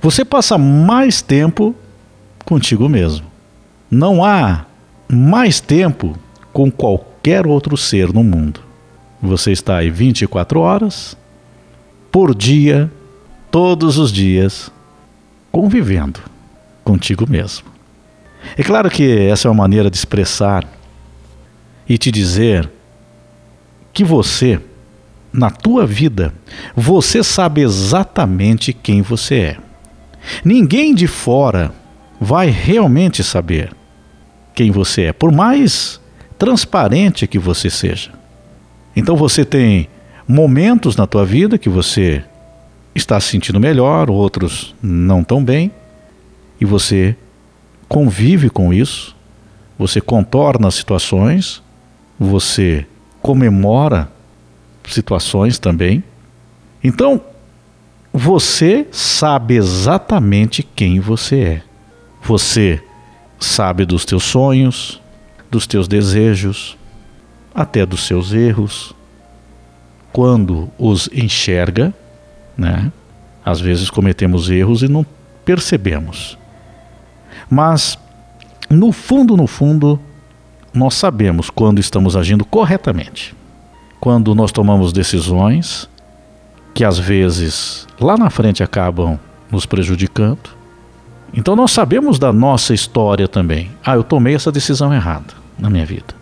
você passa mais tempo contigo mesmo. Não há mais tempo com qualquer outro ser no mundo. Você está aí 24 horas por dia, todos os dias, convivendo contigo mesmo. É claro que essa é uma maneira de expressar e te dizer que você, na tua vida, você sabe exatamente quem você é. Ninguém de fora vai realmente saber quem você é, por mais transparente que você seja. Então você tem momentos na tua vida que você está se sentindo melhor, outros não tão bem, e você convive com isso, você contorna situações, você comemora situações também. Então, você sabe exatamente quem você é. Você sabe dos teus sonhos, dos teus desejos, até dos seus erros. Quando os enxerga, né? Às vezes cometemos erros e não percebemos. Mas no fundo, no fundo, nós sabemos quando estamos agindo corretamente. Quando nós tomamos decisões que às vezes lá na frente acabam nos prejudicando. Então nós sabemos da nossa história também. Ah, eu tomei essa decisão errada na minha vida.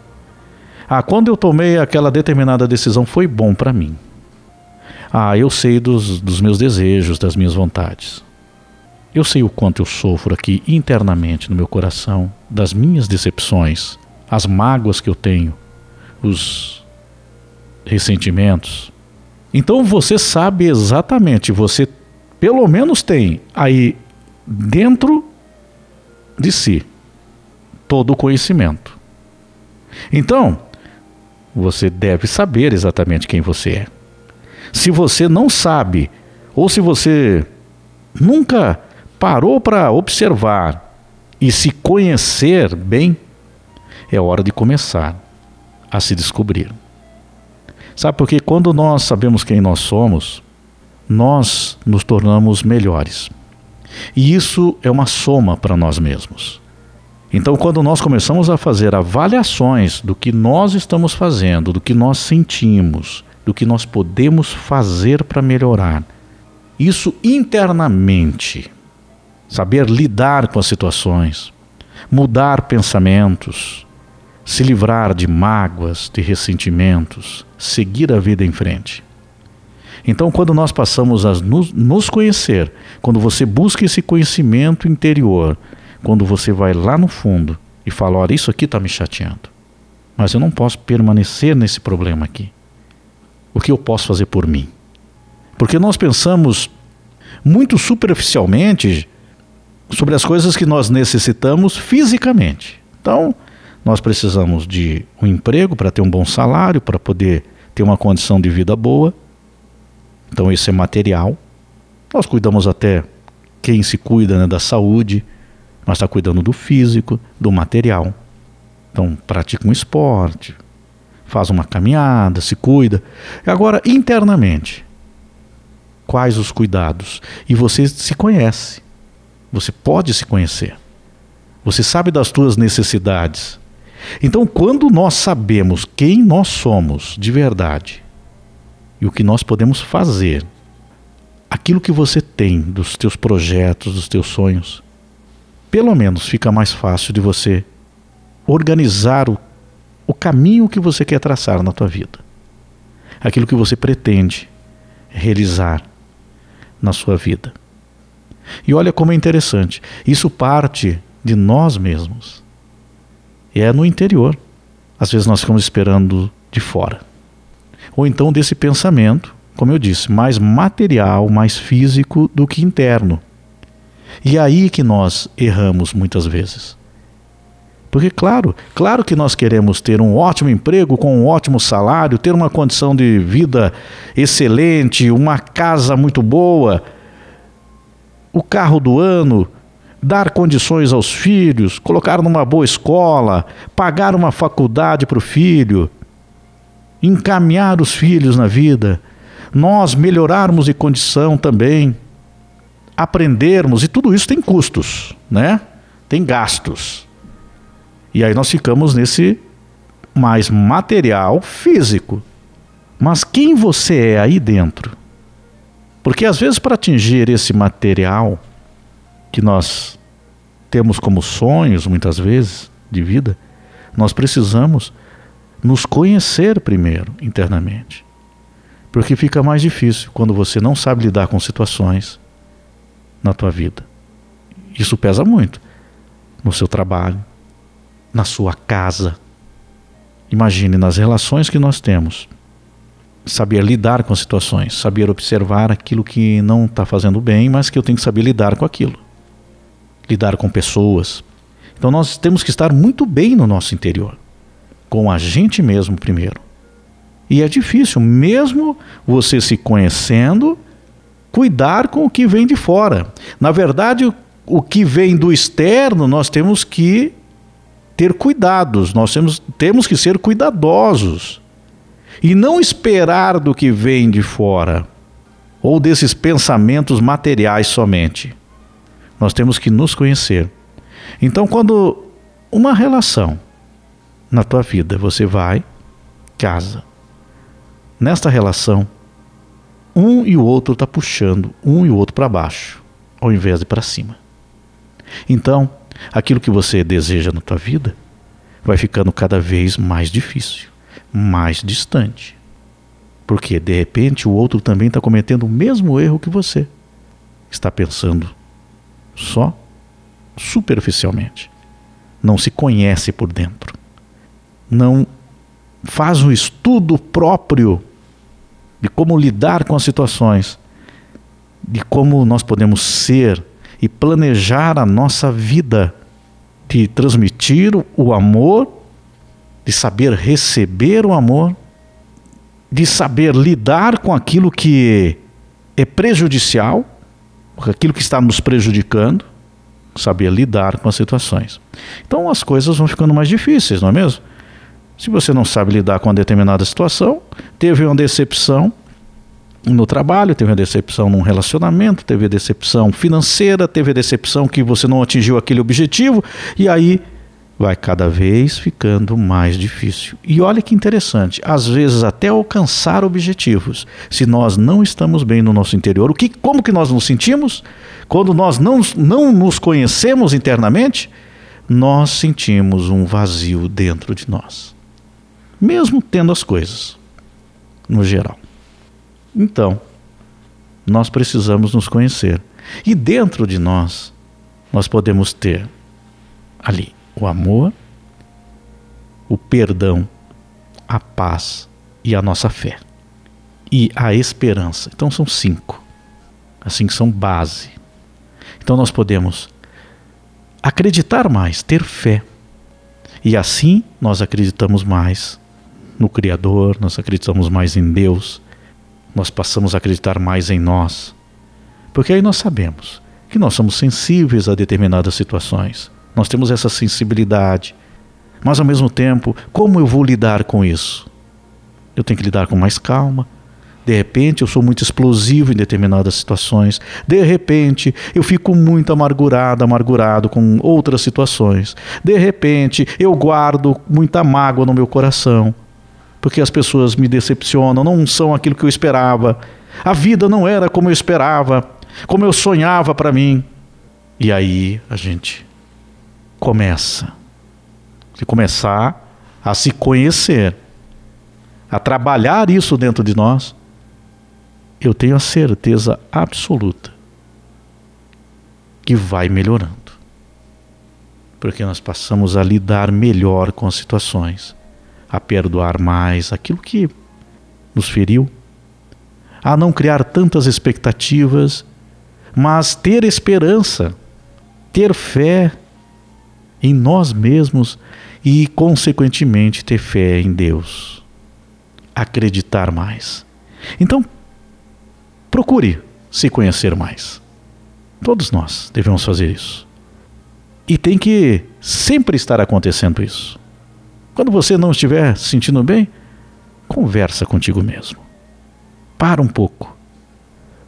Ah, quando eu tomei aquela determinada decisão foi bom para mim. Ah, eu sei dos, dos meus desejos, das minhas vontades. Eu sei o quanto eu sofro aqui internamente no meu coração, das minhas decepções, as mágoas que eu tenho, os ressentimentos. Então você sabe exatamente, você pelo menos tem aí dentro de si todo o conhecimento. Então, você deve saber exatamente quem você é. Se você não sabe, ou se você nunca parou para observar e se conhecer bem, é hora de começar a se descobrir. Sabe porque quando nós sabemos quem nós somos, nós nos tornamos melhores. E isso é uma soma para nós mesmos. Então, quando nós começamos a fazer avaliações do que nós estamos fazendo, do que nós sentimos, do que nós podemos fazer para melhorar, isso internamente, saber lidar com as situações, mudar pensamentos, se livrar de mágoas, de ressentimentos, seguir a vida em frente. Então, quando nós passamos a nos conhecer, quando você busca esse conhecimento interior, quando você vai lá no fundo e fala: olha, isso aqui está me chateando, mas eu não posso permanecer nesse problema aqui. O que eu posso fazer por mim? Porque nós pensamos muito superficialmente sobre as coisas que nós necessitamos fisicamente. Então, nós precisamos de um emprego para ter um bom salário, para poder ter uma condição de vida boa. Então isso é material. Nós cuidamos até quem se cuida né, da saúde, mas está cuidando do físico, do material. Então pratica um esporte, faz uma caminhada, se cuida. Agora, internamente, quais os cuidados? E você se conhece. Você pode se conhecer. Você sabe das suas necessidades. Então, quando nós sabemos quem nós somos de verdade, e o que nós podemos fazer. Aquilo que você tem dos teus projetos, dos teus sonhos, pelo menos fica mais fácil de você organizar o, o caminho que você quer traçar na tua vida. Aquilo que você pretende realizar na sua vida. E olha como é interessante, isso parte de nós mesmos. É no interior. Às vezes nós ficamos esperando de fora ou então desse pensamento, como eu disse, mais material, mais físico do que interno. E é aí que nós erramos muitas vezes. Porque, claro, claro que nós queremos ter um ótimo emprego com um ótimo salário, ter uma condição de vida excelente, uma casa muito boa, o carro do ano, dar condições aos filhos, colocar numa boa escola, pagar uma faculdade para o filho, encaminhar os filhos na vida, nós melhorarmos de condição também, aprendermos, e tudo isso tem custos, né? Tem gastos. E aí nós ficamos nesse mais material físico. Mas quem você é aí dentro? Porque às vezes para atingir esse material que nós temos como sonhos muitas vezes de vida, nós precisamos nos conhecer primeiro internamente. Porque fica mais difícil quando você não sabe lidar com situações na tua vida. Isso pesa muito no seu trabalho, na sua casa. Imagine nas relações que nós temos. Saber lidar com situações, saber observar aquilo que não está fazendo bem, mas que eu tenho que saber lidar com aquilo. Lidar com pessoas. Então nós temos que estar muito bem no nosso interior, com a gente mesmo primeiro. E é difícil, mesmo você se conhecendo, cuidar com o que vem de fora. Na verdade, o que vem do externo, nós temos que ter cuidados, nós temos, temos que ser cuidadosos. E não esperar do que vem de fora, ou desses pensamentos materiais somente. Nós temos que nos conhecer. Então, quando uma relação na tua vida, você vai, casa. Nesta relação, um e o outro está puxando um e o outro para baixo, ao invés de para cima. Então, aquilo que você deseja na tua vida vai ficando cada vez mais difícil, mais distante. Porque de repente o outro também está cometendo o mesmo erro que você. Está pensando só superficialmente. Não se conhece por dentro. Não faz um estudo próprio de como lidar com as situações, de como nós podemos ser e planejar a nossa vida, de transmitir o amor, de saber receber o amor, de saber lidar com aquilo que é prejudicial, aquilo que está nos prejudicando, saber lidar com as situações. Então as coisas vão ficando mais difíceis, não é mesmo? Se você não sabe lidar com uma determinada situação, teve uma decepção no trabalho, teve uma decepção num relacionamento, teve a decepção financeira, teve a decepção que você não atingiu aquele objetivo, e aí vai cada vez ficando mais difícil. E olha que interessante, às vezes até alcançar objetivos, se nós não estamos bem no nosso interior, o que, como que nós nos sentimos? Quando nós não, não nos conhecemos internamente, nós sentimos um vazio dentro de nós mesmo tendo as coisas, no geral. Então, nós precisamos nos conhecer. E dentro de nós, nós podemos ter ali o amor, o perdão, a paz e a nossa fé. E a esperança. Então são cinco. Assim que são base. Então nós podemos acreditar mais, ter fé. E assim nós acreditamos mais no Criador, nós acreditamos mais em Deus, nós passamos a acreditar mais em nós. Porque aí nós sabemos que nós somos sensíveis a determinadas situações, nós temos essa sensibilidade. Mas ao mesmo tempo, como eu vou lidar com isso? Eu tenho que lidar com mais calma. De repente, eu sou muito explosivo em determinadas situações. De repente, eu fico muito amargurado, amargurado com outras situações. De repente, eu guardo muita mágoa no meu coração porque as pessoas me decepcionam, não são aquilo que eu esperava. A vida não era como eu esperava, como eu sonhava para mim. E aí a gente começa a começar a se conhecer, a trabalhar isso dentro de nós. Eu tenho a certeza absoluta que vai melhorando. Porque nós passamos a lidar melhor com as situações a perdoar mais aquilo que nos feriu, a não criar tantas expectativas, mas ter esperança, ter fé em nós mesmos e, consequentemente, ter fé em Deus. Acreditar mais. Então, procure se conhecer mais. Todos nós devemos fazer isso. E tem que sempre estar acontecendo isso. Quando você não estiver se sentindo bem, conversa contigo mesmo. Para um pouco.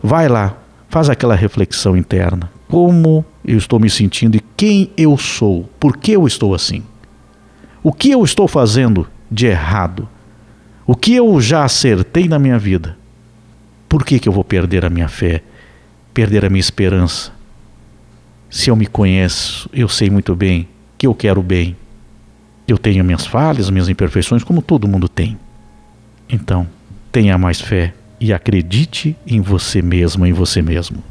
Vai lá Faz aquela reflexão interna. Como eu estou me sentindo e quem eu sou? Por que eu estou assim? O que eu estou fazendo de errado? O que eu já acertei na minha vida? Por que, que eu vou perder a minha fé, perder a minha esperança? Se eu me conheço, eu sei muito bem que eu quero bem. Eu tenho minhas falhas, minhas imperfeições, como todo mundo tem. Então, tenha mais fé e acredite em você mesmo, em você mesmo.